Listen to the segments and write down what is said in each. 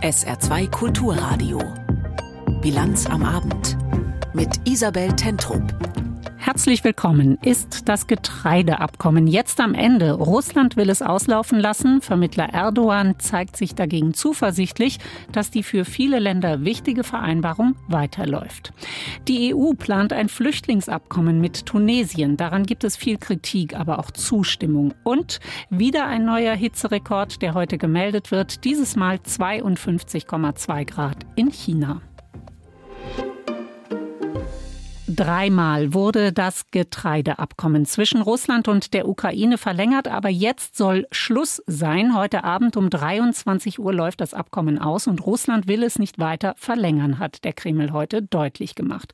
SR2 Kulturradio. Bilanz am Abend. Mit Isabel Tentrup. Herzlich willkommen. Ist das Getreideabkommen jetzt am Ende? Russland will es auslaufen lassen. Vermittler Erdogan zeigt sich dagegen zuversichtlich, dass die für viele Länder wichtige Vereinbarung weiterläuft. Die EU plant ein Flüchtlingsabkommen mit Tunesien. Daran gibt es viel Kritik, aber auch Zustimmung. Und wieder ein neuer Hitzerekord, der heute gemeldet wird. Dieses Mal 52,2 Grad in China. Dreimal wurde das Getreideabkommen zwischen Russland und der Ukraine verlängert, aber jetzt soll Schluss sein. Heute Abend um 23 Uhr läuft das Abkommen aus und Russland will es nicht weiter verlängern, hat der Kreml heute deutlich gemacht.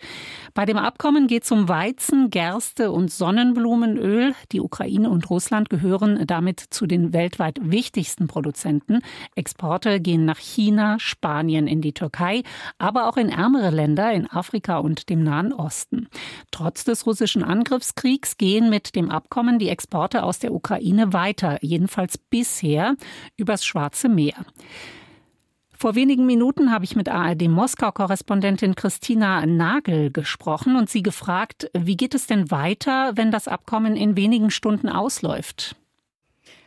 Bei dem Abkommen geht es um Weizen, Gerste und Sonnenblumenöl. Die Ukraine und Russland gehören damit zu den weltweit wichtigsten Produzenten. Exporte gehen nach China, Spanien, in die Türkei, aber auch in ärmere Länder in Afrika und dem Nahen Osten. Westen. Trotz des russischen Angriffskriegs gehen mit dem Abkommen die Exporte aus der Ukraine weiter, jedenfalls bisher übers Schwarze Meer. Vor wenigen Minuten habe ich mit ARD-Moskau-Korrespondentin Christina Nagel gesprochen und sie gefragt, wie geht es denn weiter, wenn das Abkommen in wenigen Stunden ausläuft?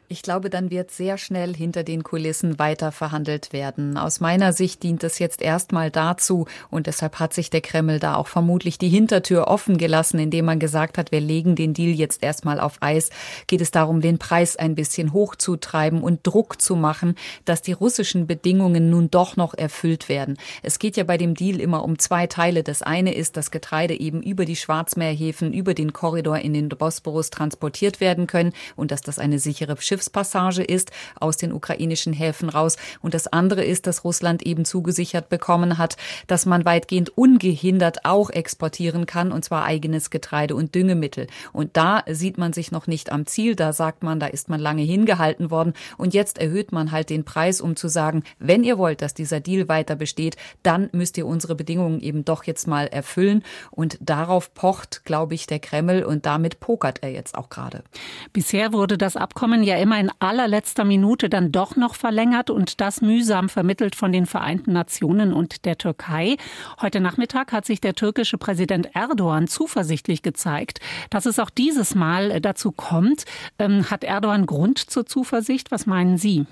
Ich glaube, dann wird sehr schnell hinter den Kulissen weiter verhandelt werden. Aus meiner Sicht dient es jetzt erstmal dazu, und deshalb hat sich der Kreml da auch vermutlich die Hintertür offen gelassen, indem man gesagt hat, wir legen den Deal jetzt erstmal auf Eis. Geht es darum, den Preis ein bisschen hochzutreiben und Druck zu machen, dass die russischen Bedingungen nun doch noch erfüllt werden. Es geht ja bei dem Deal immer um zwei Teile. Das eine ist, dass Getreide eben über die Schwarzmeerhäfen, über den Korridor in den Bosporus transportiert werden können und dass das eine sichere Schiff Schiffspassage ist aus den ukrainischen Häfen raus. Und das andere ist, dass Russland eben zugesichert bekommen hat, dass man weitgehend ungehindert auch exportieren kann, und zwar eigenes Getreide und Düngemittel. Und da sieht man sich noch nicht am Ziel. Da sagt man, da ist man lange hingehalten worden. Und jetzt erhöht man halt den Preis, um zu sagen, wenn ihr wollt, dass dieser Deal weiter besteht, dann müsst ihr unsere Bedingungen eben doch jetzt mal erfüllen. Und darauf pocht, glaube ich, der Kreml und damit pokert er jetzt auch gerade. Bisher wurde das Abkommen ja immer immer in allerletzter Minute dann doch noch verlängert und das mühsam vermittelt von den Vereinten Nationen und der Türkei. Heute Nachmittag hat sich der türkische Präsident Erdogan zuversichtlich gezeigt, dass es auch dieses Mal dazu kommt. Ähm, hat Erdogan Grund zur Zuversicht? Was meinen Sie?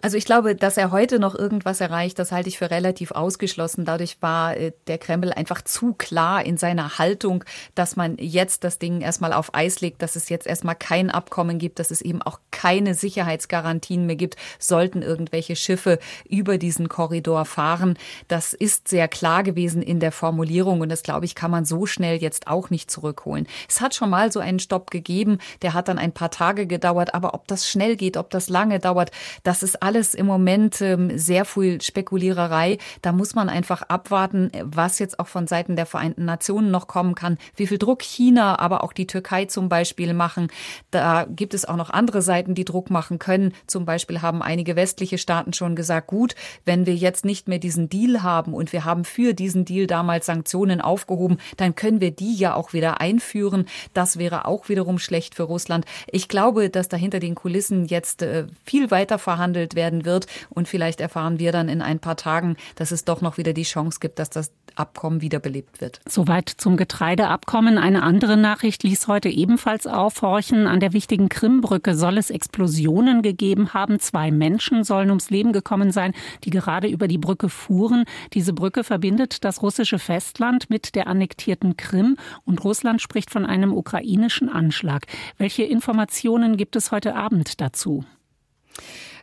Also ich glaube, dass er heute noch irgendwas erreicht, das halte ich für relativ ausgeschlossen. Dadurch war äh, der Kreml einfach zu klar in seiner Haltung, dass man jetzt das Ding erstmal auf Eis legt, dass es jetzt erstmal kein Abkommen gibt, dass es eben auch keine Sicherheitsgarantien mehr gibt, sollten irgendwelche Schiffe über diesen Korridor fahren. Das ist sehr klar gewesen in der Formulierung und das, glaube ich, kann man so schnell jetzt auch nicht zurückholen. Es hat schon mal so einen Stopp gegeben, der hat dann ein paar Tage gedauert, aber ob das schnell geht, ob das lange dauert, das ist im Moment ähm, sehr viel Spekuliererei. Da muss man einfach abwarten, was jetzt auch von Seiten der Vereinten Nationen noch kommen kann, wie viel Druck China, aber auch die Türkei zum Beispiel machen. Da gibt es auch noch andere Seiten, die Druck machen können. Zum Beispiel haben einige westliche Staaten schon gesagt, gut, wenn wir jetzt nicht mehr diesen Deal haben und wir haben für diesen Deal damals Sanktionen aufgehoben, dann können wir die ja auch wieder einführen. Das wäre auch wiederum schlecht für Russland. Ich glaube, dass dahinter den Kulissen jetzt äh, viel weiter verhandelt werden wird. Und vielleicht erfahren wir dann in ein paar Tagen, dass es doch noch wieder die Chance gibt, dass das Abkommen wiederbelebt wird. Soweit zum Getreideabkommen. Eine andere Nachricht ließ heute ebenfalls aufhorchen. An der wichtigen Krimbrücke soll es Explosionen gegeben haben. Zwei Menschen sollen ums Leben gekommen sein, die gerade über die Brücke fuhren. Diese Brücke verbindet das russische Festland mit der annektierten Krim und Russland spricht von einem ukrainischen Anschlag. Welche Informationen gibt es heute Abend dazu?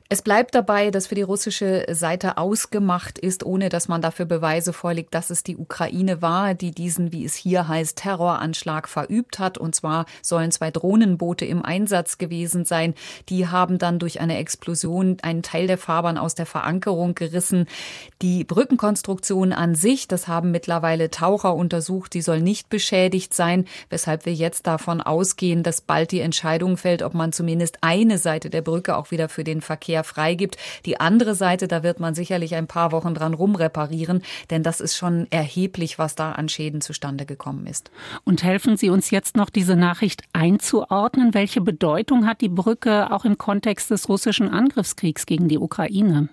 Es bleibt dabei, dass für die russische Seite ausgemacht ist, ohne dass man dafür Beweise vorlegt, dass es die Ukraine war, die diesen, wie es hier heißt, Terroranschlag verübt hat. Und zwar sollen zwei Drohnenboote im Einsatz gewesen sein. Die haben dann durch eine Explosion einen Teil der Fahrbahn aus der Verankerung gerissen. Die Brückenkonstruktion an sich, das haben mittlerweile Taucher untersucht, die soll nicht beschädigt sein, weshalb wir jetzt davon ausgehen, dass bald die Entscheidung fällt, ob man zumindest eine Seite der Brücke auch wieder für den Verkehr Verkehr freigibt. Die andere Seite, da wird man sicherlich ein paar Wochen dran rumreparieren, denn das ist schon erheblich, was da an Schäden zustande gekommen ist. Und helfen Sie uns jetzt noch, diese Nachricht einzuordnen. Welche Bedeutung hat die Brücke auch im Kontext des russischen Angriffskriegs gegen die Ukraine?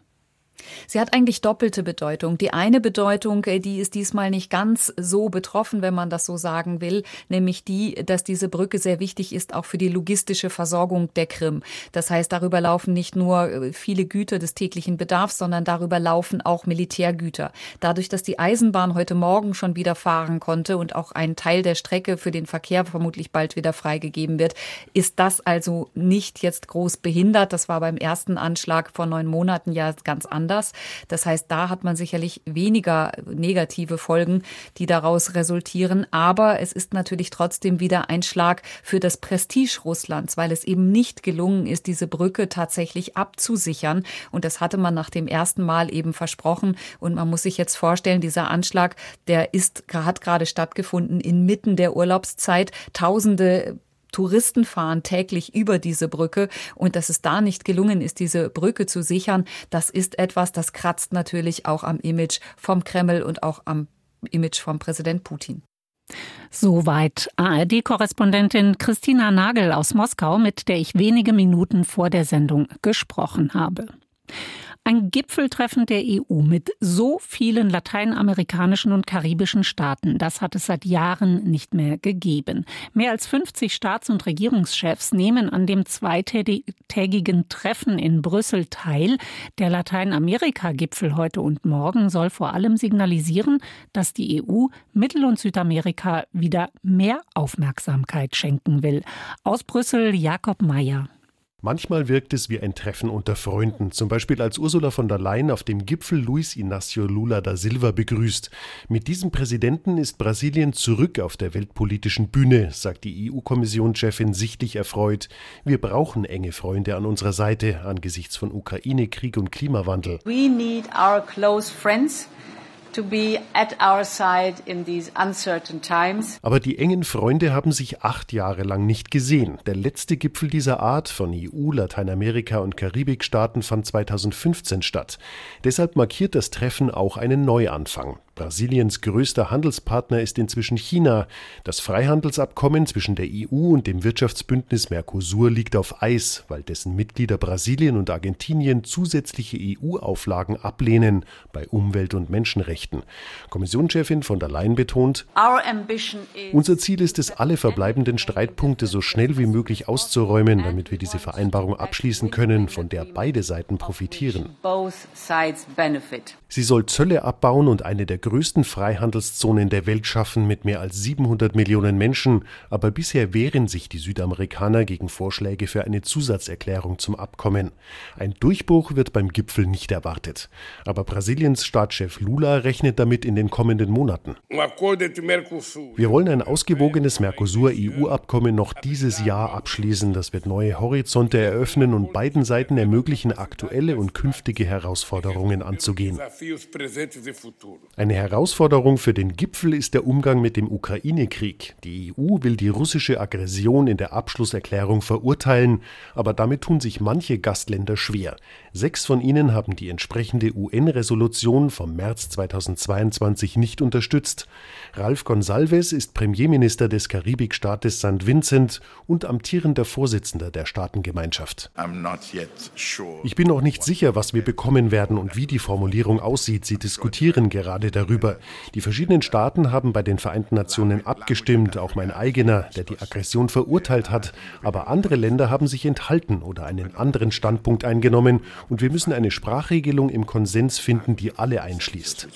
Sie hat eigentlich doppelte Bedeutung. Die eine Bedeutung, äh, die ist diesmal nicht ganz so betroffen, wenn man das so sagen will, nämlich die, dass diese Brücke sehr wichtig ist auch für die logistische Versorgung der Krim. Das heißt, darüber laufen nicht nur äh, viele Güter des täglichen Bedarfs, sondern darüber laufen auch Militärgüter. Dadurch, dass die Eisenbahn heute Morgen schon wieder fahren konnte und auch ein Teil der Strecke für den Verkehr vermutlich bald wieder freigegeben wird, ist das also nicht jetzt groß behindert. Das war beim ersten Anschlag vor neun Monaten ja ganz anders anders. Das heißt, da hat man sicherlich weniger negative Folgen, die daraus resultieren. Aber es ist natürlich trotzdem wieder ein Schlag für das Prestige Russlands, weil es eben nicht gelungen ist, diese Brücke tatsächlich abzusichern. Und das hatte man nach dem ersten Mal eben versprochen. Und man muss sich jetzt vorstellen, dieser Anschlag, der ist, hat gerade stattgefunden inmitten der Urlaubszeit. Tausende Touristen fahren täglich über diese Brücke und dass es da nicht gelungen ist, diese Brücke zu sichern, das ist etwas, das kratzt natürlich auch am Image vom Kreml und auch am Image vom Präsident Putin. Soweit ARD-Korrespondentin Christina Nagel aus Moskau, mit der ich wenige Minuten vor der Sendung gesprochen habe. Ein Gipfeltreffen der EU mit so vielen lateinamerikanischen und karibischen Staaten, das hat es seit Jahren nicht mehr gegeben. Mehr als 50 Staats- und Regierungschefs nehmen an dem zweitägigen Treffen in Brüssel teil. Der Lateinamerika-Gipfel heute und morgen soll vor allem signalisieren, dass die EU Mittel- und Südamerika wieder mehr Aufmerksamkeit schenken will. Aus Brüssel Jakob Mayer. Manchmal wirkt es wie ein Treffen unter Freunden, zum Beispiel als Ursula von der Leyen auf dem Gipfel Luis Inácio Lula da Silva begrüßt. Mit diesem Präsidenten ist Brasilien zurück auf der weltpolitischen Bühne, sagt die EU-Kommissionschefin sichtlich erfreut. Wir brauchen enge Freunde an unserer Seite angesichts von Ukraine, Krieg und Klimawandel. We need our close friends Aber die engen Freunde haben sich acht Jahre lang nicht gesehen. Der letzte Gipfel dieser Art von EU, Lateinamerika und Karibikstaaten fand 2015 statt. Deshalb markiert das Treffen auch einen Neuanfang. Brasiliens größter Handelspartner ist inzwischen China. Das Freihandelsabkommen zwischen der EU und dem Wirtschaftsbündnis Mercosur liegt auf Eis, weil dessen Mitglieder Brasilien und Argentinien zusätzliche EU-Auflagen ablehnen bei Umwelt- und Menschenrechten. Kommissionschefin von der Leyen betont, unser Ziel ist es, alle verbleibenden Streitpunkte so schnell wie möglich auszuräumen, damit wir diese Vereinbarung abschließen können, von der beide Seiten profitieren. Sie soll Zölle abbauen und eine der größten Freihandelszonen der Welt schaffen mit mehr als 700 Millionen Menschen, aber bisher wehren sich die Südamerikaner gegen Vorschläge für eine Zusatzerklärung zum Abkommen. Ein Durchbruch wird beim Gipfel nicht erwartet. Aber Brasiliens Staatschef Lula rechnet damit in den kommenden Monaten. Wir wollen ein ausgewogenes Mercosur-EU-Abkommen noch dieses Jahr abschließen. Das wird neue Horizonte eröffnen und beiden Seiten ermöglichen, aktuelle und künftige Herausforderungen anzugehen. Eine Herausforderung für den Gipfel ist der Umgang mit dem Ukraine-Krieg. Die EU will die russische Aggression in der Abschlusserklärung verurteilen, aber damit tun sich manche Gastländer schwer. Sechs von ihnen haben die entsprechende UN-Resolution vom März 2022 nicht unterstützt. Ralf Gonsalves ist Premierminister des Karibikstaates St. Vincent und amtierender Vorsitzender der Staatengemeinschaft. Ich bin noch nicht sicher, was wir bekommen werden und wie die Formulierung aussieht. Sie diskutieren gerade darüber. Die verschiedenen Staaten haben bei den Vereinten Nationen abgestimmt, auch mein eigener, der die Aggression verurteilt hat. Aber andere Länder haben sich enthalten oder einen anderen Standpunkt eingenommen und wir müssen eine Sprachregelung im Konsens finden, die alle einschließt.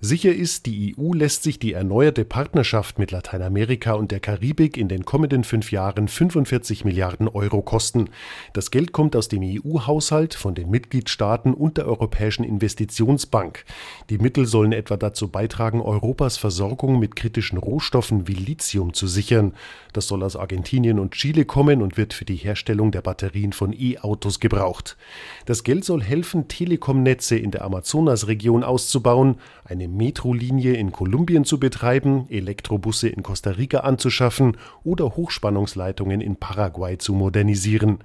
Sicher ist, die EU lässt sich die erneuerte Partnerschaft mit Lateinamerika und der Karibik in den kommenden fünf Jahren 45 Milliarden Euro kosten. Das Geld kommt aus dem EU-Haushalt, von den Mitgliedstaaten und der Europäischen Investitionsbank. Die Mittel sollen etwa dazu beitragen, Europas Versorgung mit kritischen Rohstoffen wie Lithium zu sichern. Das soll aus Argentinien und Chile kommen und wird für die Herstellung der Batterien von E-Autos gebraucht. Das Geld soll helfen, Telekomnetze in der Amazonasregion auszubauen, eine Metrolinie in Kolumbien zu betreiben, Elektrobusse in Costa Rica anzuschaffen oder Hochspannungsleitungen in Paraguay zu modernisieren.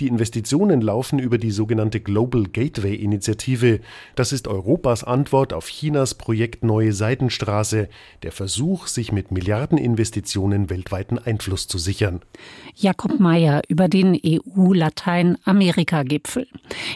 Die Investitionen laufen über die sogenannte Global Gateway Initiative. Das ist Europas Antwort auf Chinas Projekt Neue Seidenstraße, der Versuch, sich mit Milliardeninvestitionen weltweiten Einfluss zu sichern. Jakob Mayer über den EU-Lateinamerika-Gipfel.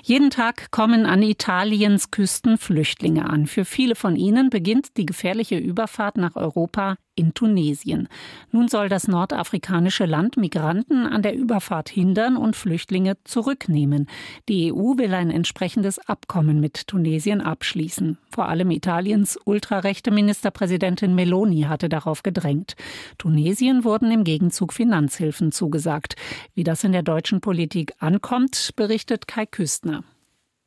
Jeden Tag kommen an Italiens Küsten Flüchtlinge an. Für viele von ihnen beginnt die gefährliche Überfahrt nach Europa in Tunesien. Nun soll das nordafrikanische Land Migranten an der Überfahrt hindern und Flüchtlinge zurücknehmen. Die EU will ein entsprechendes Abkommen mit Tunesien abschließen. Vor allem Italiens ultrarechte Ministerpräsidentin Meloni hatte darauf gedrängt. Tunesien wurden im Gegenzug Finanzhilfen zugesagt. Wie das in der deutschen Politik ankommt, berichtet Kai Küstner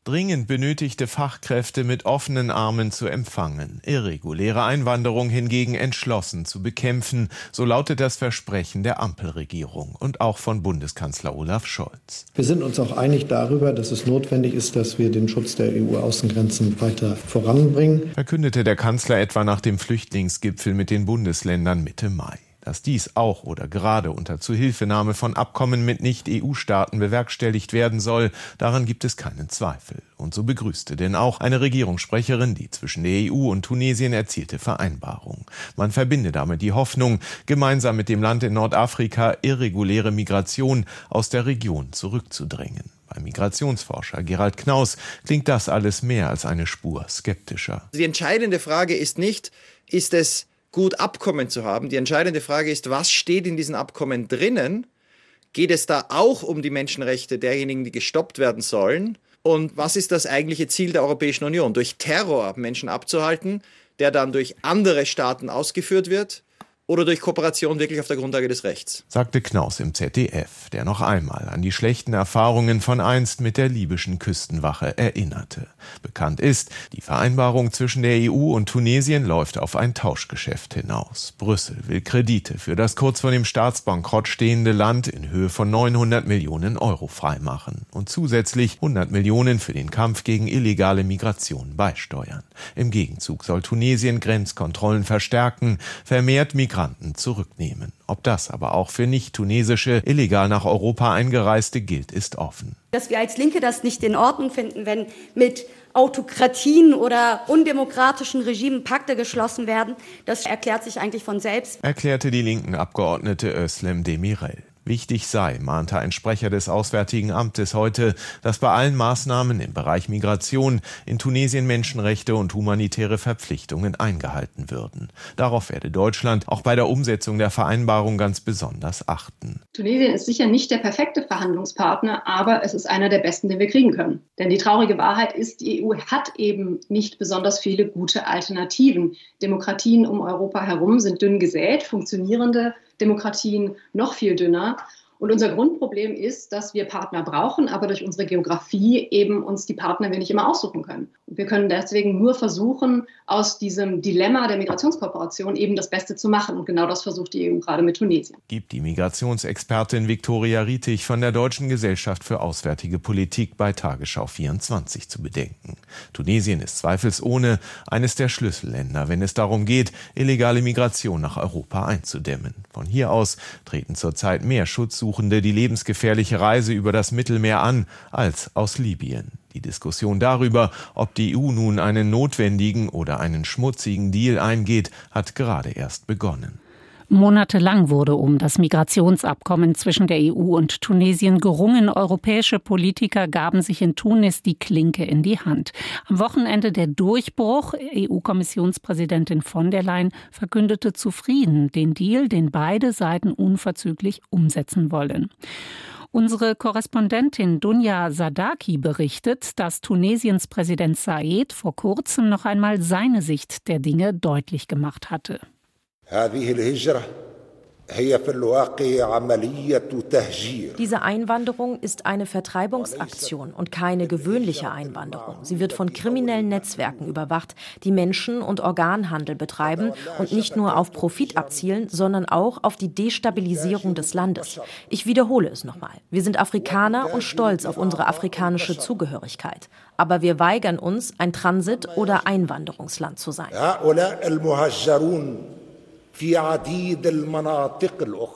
dringend benötigte Fachkräfte mit offenen Armen zu empfangen, irreguläre Einwanderung hingegen entschlossen zu bekämpfen, so lautet das Versprechen der Ampelregierung und auch von Bundeskanzler Olaf Scholz. Wir sind uns auch einig darüber, dass es notwendig ist, dass wir den Schutz der EU-Außengrenzen weiter voranbringen, verkündete der Kanzler etwa nach dem Flüchtlingsgipfel mit den Bundesländern Mitte Mai. Dass dies auch oder gerade unter Zuhilfenahme von Abkommen mit Nicht-EU-Staaten bewerkstelligt werden soll, daran gibt es keinen Zweifel. Und so begrüßte denn auch eine Regierungssprecherin die zwischen der EU und Tunesien erzielte Vereinbarung. Man verbinde damit die Hoffnung, gemeinsam mit dem Land in Nordafrika irreguläre Migration aus der Region zurückzudrängen. Beim Migrationsforscher Gerald Knaus klingt das alles mehr als eine Spur skeptischer. Die entscheidende Frage ist nicht, ist es gut Abkommen zu haben. Die entscheidende Frage ist, was steht in diesen Abkommen drinnen? Geht es da auch um die Menschenrechte derjenigen, die gestoppt werden sollen? Und was ist das eigentliche Ziel der Europäischen Union? Durch Terror Menschen abzuhalten, der dann durch andere Staaten ausgeführt wird? Oder durch Kooperation wirklich auf der Grundlage des Rechts. Sagte Knaus im ZDF, der noch einmal an die schlechten Erfahrungen von einst mit der libyschen Küstenwache erinnerte. Bekannt ist, die Vereinbarung zwischen der EU und Tunesien läuft auf ein Tauschgeschäft hinaus. Brüssel will Kredite für das kurz vor dem Staatsbankrott stehende Land in Höhe von 900 Millionen Euro freimachen und zusätzlich 100 Millionen für den Kampf gegen illegale Migration beisteuern. Im Gegenzug soll Tunesien Grenzkontrollen verstärken, vermehrt Migration Migranten zurücknehmen. Ob das aber auch für nicht-tunesische, illegal nach Europa eingereiste gilt, ist offen. Dass wir als Linke das nicht in Ordnung finden, wenn mit Autokratien oder undemokratischen Regimen Pakte geschlossen werden, das erklärt sich eigentlich von selbst. Erklärte die linken Abgeordnete Özlem Demirel. Wichtig sei, mahnte ein Sprecher des Auswärtigen Amtes heute, dass bei allen Maßnahmen im Bereich Migration in Tunesien Menschenrechte und humanitäre Verpflichtungen eingehalten würden. Darauf werde Deutschland auch bei der Umsetzung der Vereinbarung ganz besonders achten. Tunesien ist sicher nicht der perfekte Verhandlungspartner, aber es ist einer der besten, den wir kriegen können. Denn die traurige Wahrheit ist, die EU hat eben nicht besonders viele gute Alternativen. Demokratien um Europa herum sind dünn gesät, funktionierende Demokratien noch viel dünner. Und unser Grundproblem ist, dass wir Partner brauchen, aber durch unsere Geografie eben uns die Partner wir nicht immer aussuchen können. Und wir können deswegen nur versuchen, aus diesem Dilemma der Migrationskooperation eben das Beste zu machen. Und genau das versucht die EU gerade mit Tunesien. Gibt die Migrationsexpertin Viktoria Rietig von der Deutschen Gesellschaft für Auswärtige Politik bei Tagesschau 24 zu bedenken. Tunesien ist zweifelsohne eines der Schlüsselländer, wenn es darum geht, illegale Migration nach Europa einzudämmen. Von hier aus treten zurzeit mehr Schutz Schutzsuchende die lebensgefährliche Reise über das Mittelmeer an als aus Libyen. Die Diskussion darüber, ob die EU nun einen notwendigen oder einen schmutzigen Deal eingeht, hat gerade erst begonnen. Monatelang wurde um das Migrationsabkommen zwischen der EU und Tunesien gerungen. Europäische Politiker gaben sich in Tunis die Klinke in die Hand. Am Wochenende der Durchbruch. EU-Kommissionspräsidentin von der Leyen verkündete zufrieden den Deal, den beide Seiten unverzüglich umsetzen wollen. Unsere Korrespondentin Dunja Sadaki berichtet, dass Tunesiens Präsident Said vor kurzem noch einmal seine Sicht der Dinge deutlich gemacht hatte. Diese Einwanderung ist eine Vertreibungsaktion und keine gewöhnliche Einwanderung. Sie wird von kriminellen Netzwerken überwacht, die Menschen- und Organhandel betreiben und nicht nur auf Profit abzielen, sondern auch auf die Destabilisierung des Landes. Ich wiederhole es nochmal. Wir sind Afrikaner und stolz auf unsere afrikanische Zugehörigkeit. Aber wir weigern uns, ein Transit- oder Einwanderungsland zu sein.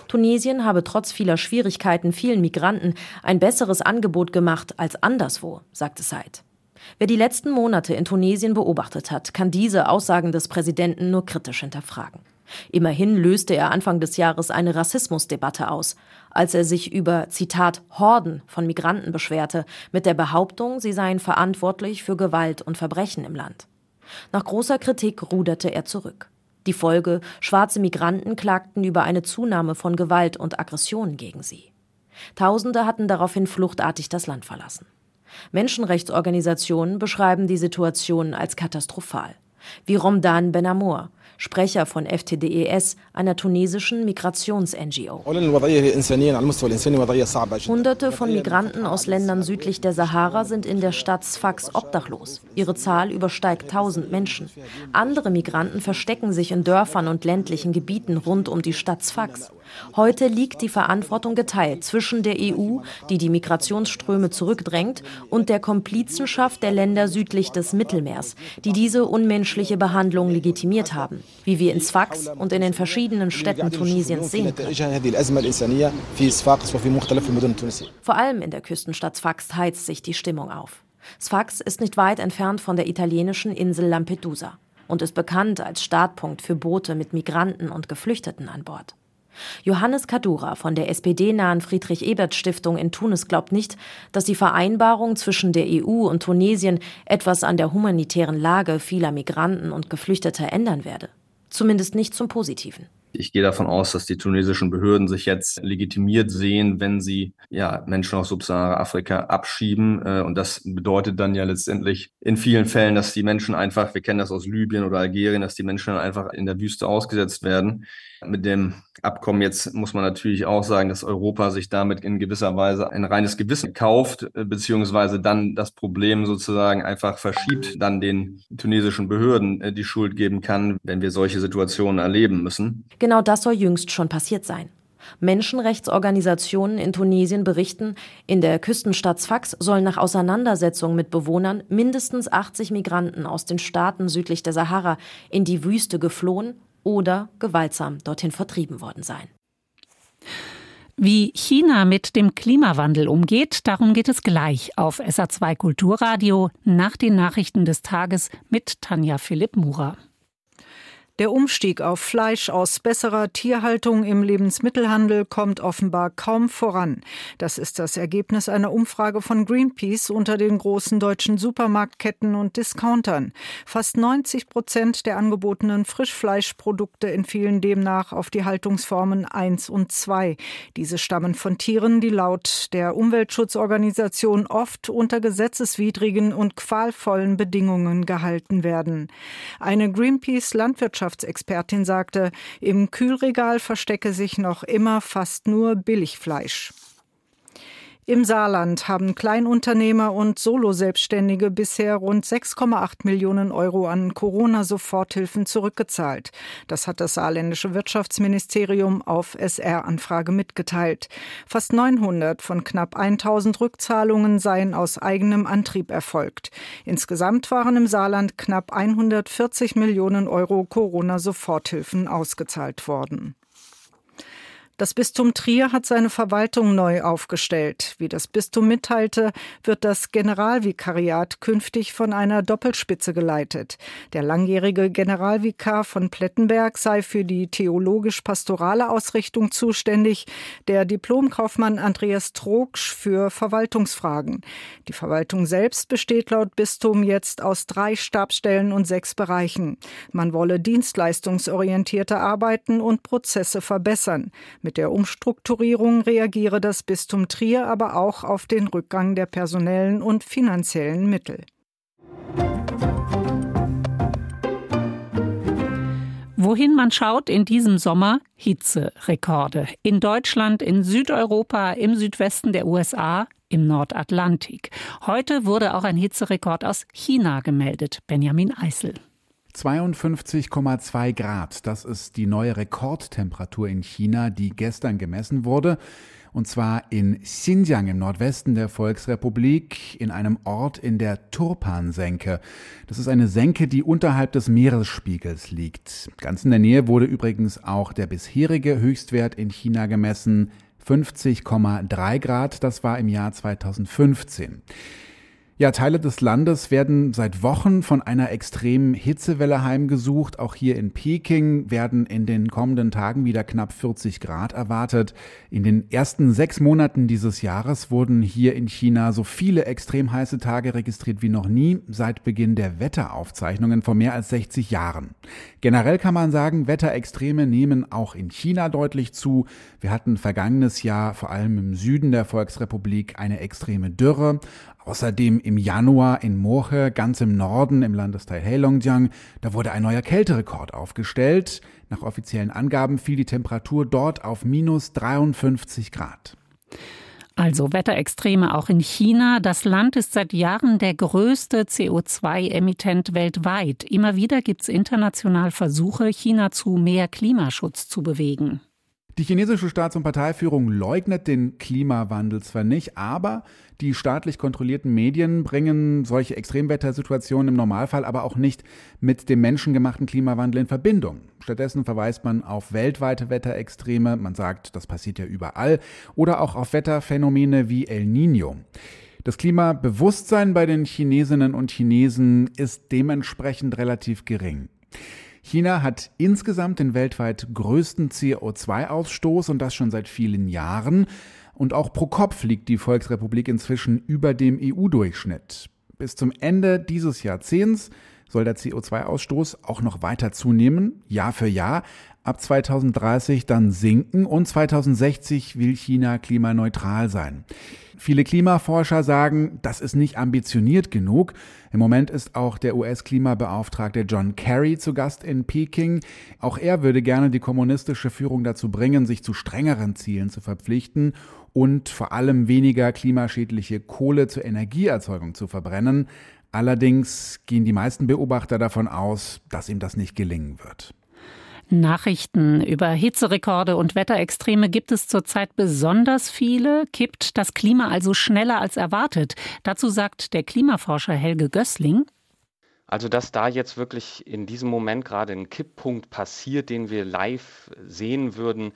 Tunesien habe trotz vieler Schwierigkeiten vielen Migranten ein besseres Angebot gemacht als anderswo, sagte Said. Wer die letzten Monate in Tunesien beobachtet hat, kann diese Aussagen des Präsidenten nur kritisch hinterfragen. Immerhin löste er Anfang des Jahres eine Rassismusdebatte aus, als er sich über, Zitat, Horden von Migranten beschwerte, mit der Behauptung, sie seien verantwortlich für Gewalt und Verbrechen im Land. Nach großer Kritik ruderte er zurück. Die Folge, schwarze Migranten klagten über eine Zunahme von Gewalt und Aggressionen gegen sie. Tausende hatten daraufhin fluchtartig das Land verlassen. Menschenrechtsorganisationen beschreiben die Situation als katastrophal, wie Romdan Benamour, Sprecher von FTDES, einer tunesischen Migrations-NGO. Hunderte von Migranten aus Ländern südlich der Sahara sind in der Stadt Sfax obdachlos. Ihre Zahl übersteigt 1000 Menschen. Andere Migranten verstecken sich in Dörfern und ländlichen Gebieten rund um die Stadt Sfax. Heute liegt die Verantwortung geteilt zwischen der EU, die die Migrationsströme zurückdrängt, und der Komplizenschaft der Länder südlich des Mittelmeers, die diese unmenschliche Behandlung legitimiert haben, wie wir in Sfax und in den verschiedenen Städten Tunesiens sehen können. Vor allem in der Küstenstadt Sfax heizt sich die Stimmung auf. Sfax ist nicht weit entfernt von der italienischen Insel Lampedusa und ist bekannt als Startpunkt für Boote mit Migranten und Geflüchteten an Bord. Johannes Kadura von der SPD-nahen Friedrich-Ebert-Stiftung in Tunis glaubt nicht, dass die Vereinbarung zwischen der EU und Tunesien etwas an der humanitären Lage vieler Migranten und Geflüchteter ändern werde. Zumindest nicht zum Positiven. Ich gehe davon aus, dass die tunesischen Behörden sich jetzt legitimiert sehen, wenn sie ja Menschen aus Subsahara-Afrika abschieben. Äh, und das bedeutet dann ja letztendlich in vielen Fällen, dass die Menschen einfach, wir kennen das aus Libyen oder Algerien, dass die Menschen einfach in der Wüste ausgesetzt werden. Mit dem Abkommen jetzt muss man natürlich auch sagen, dass Europa sich damit in gewisser Weise ein reines Gewissen kauft, äh, beziehungsweise dann das Problem sozusagen einfach verschiebt, dann den tunesischen Behörden äh, die Schuld geben kann, wenn wir solche Situationen erleben müssen. Genau das soll jüngst schon passiert sein. Menschenrechtsorganisationen in Tunesien berichten, in der Küstenstadt Sfax sollen nach Auseinandersetzungen mit Bewohnern mindestens 80 Migranten aus den Staaten südlich der Sahara in die Wüste geflohen oder gewaltsam dorthin vertrieben worden sein. Wie China mit dem Klimawandel umgeht, darum geht es gleich auf SA2 Kulturradio nach den Nachrichten des Tages mit Tanja Philipp Murer. Der Umstieg auf Fleisch aus besserer Tierhaltung im Lebensmittelhandel kommt offenbar kaum voran. Das ist das Ergebnis einer Umfrage von Greenpeace unter den großen deutschen Supermarktketten und Discountern. Fast 90 Prozent der angebotenen Frischfleischprodukte entfielen demnach auf die Haltungsformen 1 und 2. Diese stammen von Tieren, die laut der Umweltschutzorganisation oft unter gesetzeswidrigen und qualvollen Bedingungen gehalten werden. Eine Greenpeace Wirtschaftsexpertin sagte, im Kühlregal verstecke sich noch immer fast nur Billigfleisch. Im Saarland haben Kleinunternehmer und Solo-Selbstständige bisher rund 6,8 Millionen Euro an Corona-Soforthilfen zurückgezahlt. Das hat das saarländische Wirtschaftsministerium auf SR-Anfrage mitgeteilt. Fast 900 von knapp 1000 Rückzahlungen seien aus eigenem Antrieb erfolgt. Insgesamt waren im Saarland knapp 140 Millionen Euro Corona-Soforthilfen ausgezahlt worden. Das Bistum Trier hat seine Verwaltung neu aufgestellt. Wie das Bistum mitteilte, wird das Generalvikariat künftig von einer Doppelspitze geleitet. Der langjährige Generalvikar von Plettenberg sei für die theologisch-pastorale Ausrichtung zuständig, der Diplomkaufmann Andreas Trogsch für Verwaltungsfragen. Die Verwaltung selbst besteht laut Bistum jetzt aus drei Stabstellen und sechs Bereichen. Man wolle dienstleistungsorientierte arbeiten und Prozesse verbessern. Mit mit der Umstrukturierung reagiere das Bistum Trier aber auch auf den Rückgang der personellen und finanziellen Mittel. Wohin man schaut in diesem Sommer, Hitzerekorde. In Deutschland, in Südeuropa, im Südwesten der USA, im Nordatlantik. Heute wurde auch ein Hitzerekord aus China gemeldet. Benjamin Eisel. 52,2 Grad, das ist die neue Rekordtemperatur in China, die gestern gemessen wurde und zwar in Xinjiang im Nordwesten der Volksrepublik, in einem Ort in der Turpan-Senke. Das ist eine Senke, die unterhalb des Meeresspiegels liegt. Ganz in der Nähe wurde übrigens auch der bisherige Höchstwert in China gemessen, 50,3 Grad, das war im Jahr 2015. Ja, Teile des Landes werden seit Wochen von einer extremen Hitzewelle heimgesucht. Auch hier in Peking werden in den kommenden Tagen wieder knapp 40 Grad erwartet. In den ersten sechs Monaten dieses Jahres wurden hier in China so viele extrem heiße Tage registriert wie noch nie seit Beginn der Wetteraufzeichnungen vor mehr als 60 Jahren. Generell kann man sagen, Wetterextreme nehmen auch in China deutlich zu. Wir hatten vergangenes Jahr vor allem im Süden der Volksrepublik eine extreme Dürre. Außerdem im Januar in Moche, ganz im Norden im Landesteil Heilongjiang, da wurde ein neuer Kälterekord aufgestellt. Nach offiziellen Angaben fiel die Temperatur dort auf minus 53 Grad. Also Wetterextreme auch in China. Das Land ist seit Jahren der größte CO2-Emittent weltweit. Immer wieder gibt es international Versuche, China zu mehr Klimaschutz zu bewegen. Die chinesische Staats- und Parteiführung leugnet den Klimawandel zwar nicht, aber die staatlich kontrollierten Medien bringen solche Extremwettersituationen im Normalfall aber auch nicht mit dem menschengemachten Klimawandel in Verbindung. Stattdessen verweist man auf weltweite Wetterextreme, man sagt, das passiert ja überall, oder auch auf Wetterphänomene wie El Nino. Das Klimabewusstsein bei den Chinesinnen und Chinesen ist dementsprechend relativ gering. China hat insgesamt den weltweit größten CO2-Ausstoß und das schon seit vielen Jahren. Und auch pro Kopf liegt die Volksrepublik inzwischen über dem EU-Durchschnitt. Bis zum Ende dieses Jahrzehnts soll der CO2-Ausstoß auch noch weiter zunehmen, Jahr für Jahr, ab 2030 dann sinken und 2060 will China klimaneutral sein. Viele Klimaforscher sagen, das ist nicht ambitioniert genug. Im Moment ist auch der US-Klimabeauftragte John Kerry zu Gast in Peking. Auch er würde gerne die kommunistische Führung dazu bringen, sich zu strengeren Zielen zu verpflichten und vor allem weniger klimaschädliche Kohle zur Energieerzeugung zu verbrennen. Allerdings gehen die meisten Beobachter davon aus, dass ihm das nicht gelingen wird. Nachrichten über Hitzerekorde und Wetterextreme gibt es zurzeit besonders viele. Kippt das Klima also schneller als erwartet? Dazu sagt der Klimaforscher Helge Gößling. Also, dass da jetzt wirklich in diesem Moment gerade ein Kipppunkt passiert, den wir live sehen würden,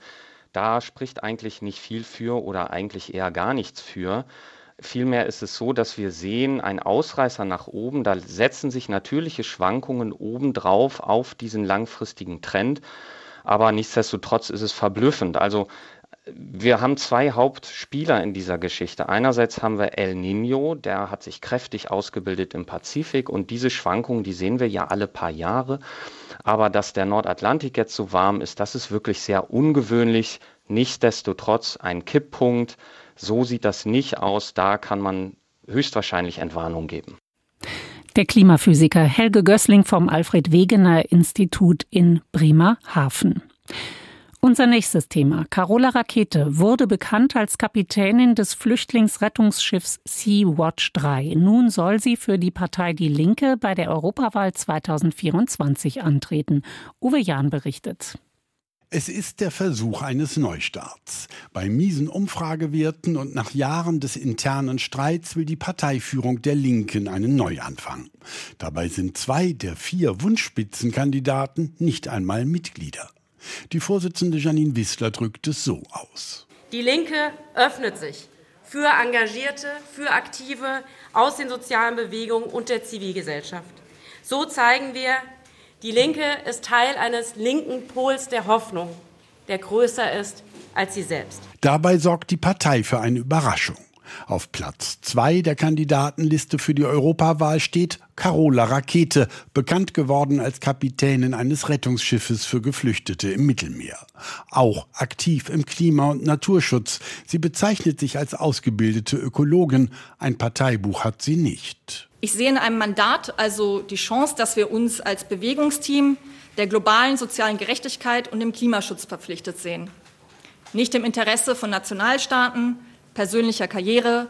da spricht eigentlich nicht viel für oder eigentlich eher gar nichts für. Vielmehr ist es so, dass wir sehen, ein Ausreißer nach oben, da setzen sich natürliche Schwankungen obendrauf auf diesen langfristigen Trend. Aber nichtsdestotrotz ist es verblüffend. Also wir haben zwei Hauptspieler in dieser Geschichte. Einerseits haben wir El Nino, der hat sich kräftig ausgebildet im Pazifik und diese Schwankungen, die sehen wir ja alle paar Jahre. Aber dass der Nordatlantik jetzt so warm ist, das ist wirklich sehr ungewöhnlich. Nichtsdestotrotz ein Kipppunkt, so sieht das nicht aus. Da kann man höchstwahrscheinlich Entwarnung geben. Der Klimaphysiker Helge Gößling vom Alfred Wegener Institut in Bremerhaven. Unser nächstes Thema. Carola Rakete wurde bekannt als Kapitänin des Flüchtlingsrettungsschiffs Sea-Watch 3. Nun soll sie für die Partei Die Linke bei der Europawahl 2024 antreten. Uwe Jahn berichtet. Es ist der Versuch eines Neustarts. Bei miesen Umfragewerten und nach Jahren des internen Streits will die Parteiführung der Linken einen Neuanfang. Dabei sind zwei der vier Wunschspitzenkandidaten nicht einmal Mitglieder. Die Vorsitzende Janine Wissler drückt es so aus. Die Linke öffnet sich für Engagierte, für Aktive aus den sozialen Bewegungen und der Zivilgesellschaft. So zeigen wir, die Linke ist Teil eines linken Pols der Hoffnung, der größer ist als sie selbst. Dabei sorgt die Partei für eine Überraschung. Auf Platz zwei der Kandidatenliste für die Europawahl steht Carola Rakete, bekannt geworden als Kapitänin eines Rettungsschiffes für Geflüchtete im Mittelmeer. Auch aktiv im Klima- und Naturschutz. Sie bezeichnet sich als ausgebildete Ökologin. Ein Parteibuch hat sie nicht. Ich sehe in einem Mandat also die Chance, dass wir uns als Bewegungsteam der globalen sozialen Gerechtigkeit und dem Klimaschutz verpflichtet sehen. Nicht im Interesse von Nationalstaaten, persönlicher Karriere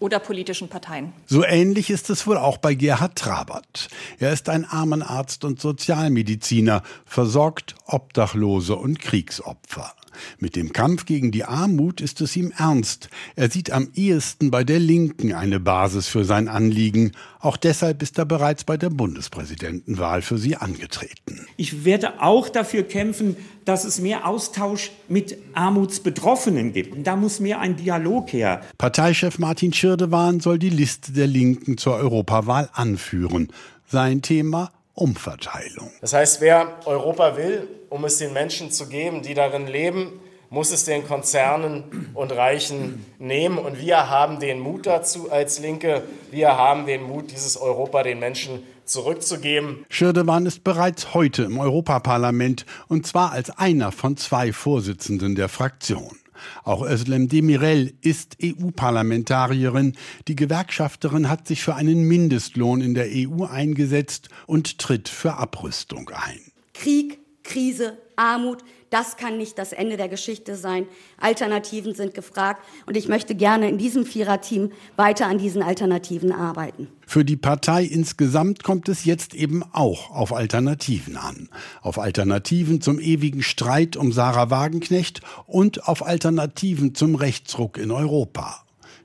oder politischen Parteien. So ähnlich ist es wohl auch bei Gerhard Trabert. Er ist ein Armenarzt und Sozialmediziner, versorgt Obdachlose und Kriegsopfer. Mit dem Kampf gegen die Armut ist es ihm ernst. Er sieht am ehesten bei der Linken eine Basis für sein Anliegen. Auch deshalb ist er bereits bei der Bundespräsidentenwahl für sie angetreten. Ich werde auch dafür kämpfen, dass es mehr Austausch mit Armutsbetroffenen gibt. Da muss mehr ein Dialog her. Parteichef Martin Schirdewan soll die Liste der Linken zur Europawahl anführen. Sein Thema Umverteilung. Das heißt, wer Europa will, um es den Menschen zu geben, die darin leben, muss es den Konzernen und Reichen nehmen. Und wir haben den Mut dazu als Linke. Wir haben den Mut, dieses Europa den Menschen zurückzugeben. Schirdewan ist bereits heute im Europaparlament und zwar als einer von zwei Vorsitzenden der Fraktion. Auch Özlem Demirel ist EU-Parlamentarierin. Die Gewerkschafterin hat sich für einen Mindestlohn in der EU eingesetzt und tritt für Abrüstung ein. Krieg, Krise, Armut, das kann nicht das Ende der Geschichte sein. Alternativen sind gefragt und ich möchte gerne in diesem Viererteam weiter an diesen Alternativen arbeiten. Für die Partei insgesamt kommt es jetzt eben auch auf Alternativen an. Auf Alternativen zum ewigen Streit um Sarah Wagenknecht und auf Alternativen zum Rechtsruck in Europa.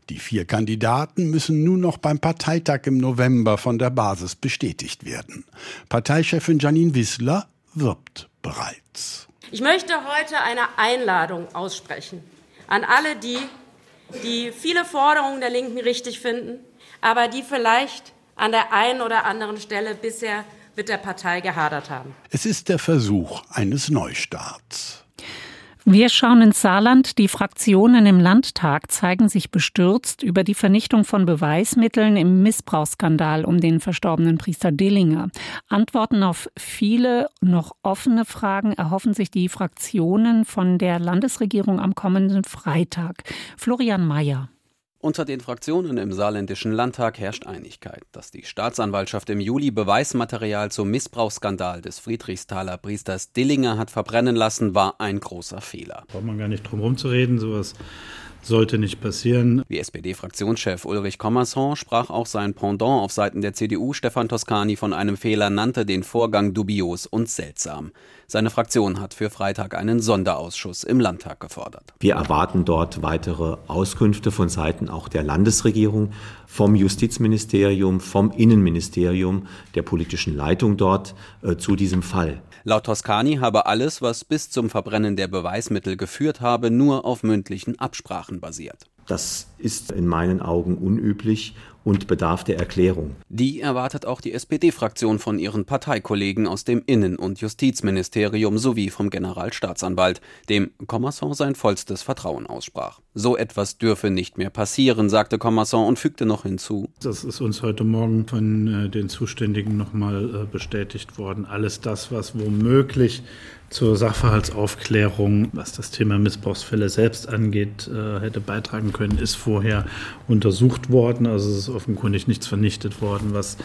Die vier Kandidaten müssen nun noch beim Parteitag im November von der Basis bestätigt werden. Parteichefin Janine Wissler wirbt bereits. Ich möchte heute eine Einladung aussprechen an alle die, die viele Forderungen der Linken richtig finden, aber die vielleicht an der einen oder anderen Stelle bisher mit der Partei gehadert haben. Es ist der Versuch eines Neustarts. Wir schauen ins Saarland. Die Fraktionen im Landtag zeigen sich bestürzt über die Vernichtung von Beweismitteln im Missbrauchsskandal um den verstorbenen Priester Dillinger. Antworten auf viele noch offene Fragen erhoffen sich die Fraktionen von der Landesregierung am kommenden Freitag. Florian Mayer. Unter den Fraktionen im saarländischen Landtag herrscht Einigkeit, dass die Staatsanwaltschaft im Juli Beweismaterial zum Missbrauchsskandal des Friedrichsthaler Priesters Dillinger hat verbrennen lassen, war ein großer Fehler. Braucht man gar nicht drum herum zu reden, sowas sollte nicht passieren. Wie SPD-Fraktionschef Ulrich Commerson sprach auch sein Pendant auf Seiten der CDU Stefan Toscani von einem Fehler, nannte den Vorgang dubios und seltsam. Seine Fraktion hat für Freitag einen Sonderausschuss im Landtag gefordert. Wir erwarten dort weitere Auskünfte von Seiten auch der Landesregierung, vom Justizministerium, vom Innenministerium, der politischen Leitung dort äh, zu diesem Fall. Laut Toscani habe alles, was bis zum Verbrennen der Beweismittel geführt habe, nur auf mündlichen Absprachen basiert. Das ist in meinen Augen unüblich und bedarf der Erklärung. Die erwartet auch die SPD-Fraktion von ihren Parteikollegen aus dem Innen- und Justizministerium sowie vom Generalstaatsanwalt, dem Commerson sein vollstes Vertrauen aussprach. So etwas dürfe nicht mehr passieren, sagte Commerson und fügte noch hinzu. Das ist uns heute Morgen von äh, den Zuständigen nochmal äh, bestätigt worden. Alles das, was womöglich zur Sachverhaltsaufklärung, was das Thema Missbrauchsfälle selbst angeht, äh, hätte beitragen können, ist vorher untersucht worden. Also es ist offenkundig nichts vernichtet worden, was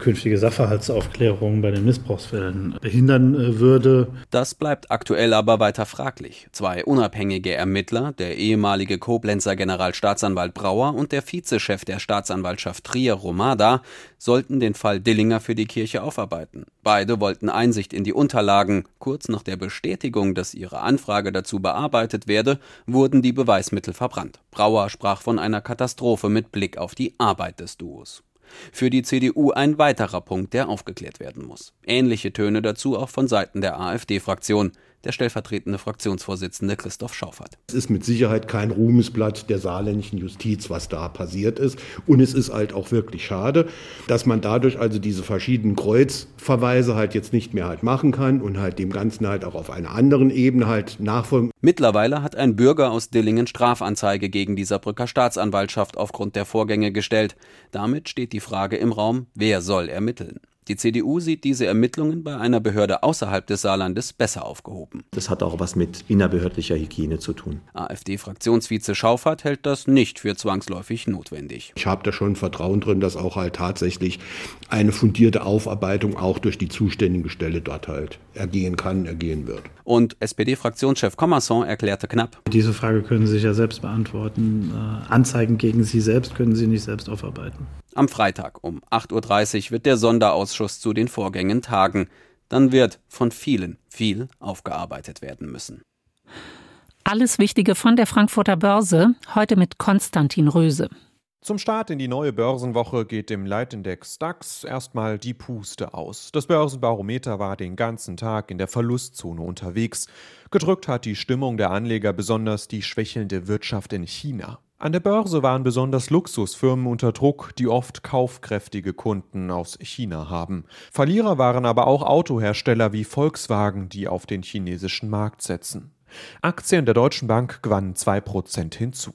künftige Sachverhaltsaufklärung bei den Missbrauchsfällen behindern äh, würde. Das bleibt aktuell aber weiter fraglich. Zwei unabhängige Ermittler, der ehemalige Koblenzer Generalstaatsanwalt Brauer und der Vizechef der Staatsanwaltschaft Trier Romada, sollten den Fall Dillinger für die Kirche aufarbeiten. Beide wollten Einsicht in die Unterlagen. Kurz nach der Bestätigung, dass ihre Anfrage dazu bearbeitet werde, wurden die Beweismittel verbrannt. Brauer sprach von einer Katastrophe mit Blick auf die Arbeit des Duos. Für die CDU ein weiterer Punkt, der aufgeklärt werden muss. Ähnliche Töne dazu auch von Seiten der AfD-Fraktion der stellvertretende Fraktionsvorsitzende Christoph Schaufert. Es ist mit Sicherheit kein Ruhmesblatt der saarländischen Justiz, was da passiert ist. Und es ist halt auch wirklich schade, dass man dadurch also diese verschiedenen Kreuzverweise halt jetzt nicht mehr halt machen kann und halt dem Ganzen halt auch auf einer anderen Ebene halt nachfolgen. Mittlerweile hat ein Bürger aus Dillingen Strafanzeige gegen die Saarbrücker Staatsanwaltschaft aufgrund der Vorgänge gestellt. Damit steht die Frage im Raum, wer soll ermitteln? Die CDU sieht diese Ermittlungen bei einer Behörde außerhalb des Saarlandes besser aufgehoben. Das hat auch was mit innerbehördlicher Hygiene zu tun. AfD-Fraktionsvize Schaufert hält das nicht für zwangsläufig notwendig. Ich habe da schon Vertrauen drin, dass auch halt tatsächlich eine fundierte Aufarbeitung auch durch die zuständige Stelle dort halt ergehen kann, ergehen wird. Und SPD-Fraktionschef Commerson erklärte knapp. Diese Frage können Sie sich ja selbst beantworten. Äh, Anzeigen gegen Sie selbst können Sie nicht selbst aufarbeiten. Am Freitag um 8.30 Uhr wird der Sonderausschuss zu den Vorgängen tagen. Dann wird von vielen viel aufgearbeitet werden müssen. Alles Wichtige von der Frankfurter Börse, heute mit Konstantin Röse. Zum Start in die neue Börsenwoche geht dem Leitindex DAX erstmal die Puste aus. Das Börsenbarometer war den ganzen Tag in der Verlustzone unterwegs. Gedrückt hat die Stimmung der Anleger besonders die schwächelnde Wirtschaft in China. An der Börse waren besonders Luxusfirmen unter Druck, die oft kaufkräftige Kunden aus China haben. Verlierer waren aber auch Autohersteller wie Volkswagen, die auf den chinesischen Markt setzen. Aktien der Deutschen Bank gewannen 2% hinzu.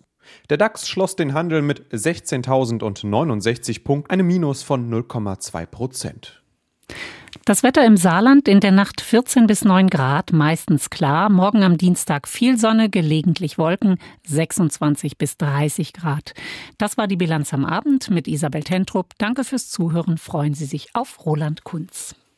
Der DAX schloss den Handel mit 16.069 Punkten, einem Minus von 0,2 Prozent. Das Wetter im Saarland in der Nacht 14 bis 9 Grad, meistens klar. Morgen am Dienstag viel Sonne, gelegentlich Wolken, 26 bis 30 Grad. Das war die Bilanz am Abend mit Isabel Tentrup. Danke fürs Zuhören. Freuen Sie sich auf Roland Kunz.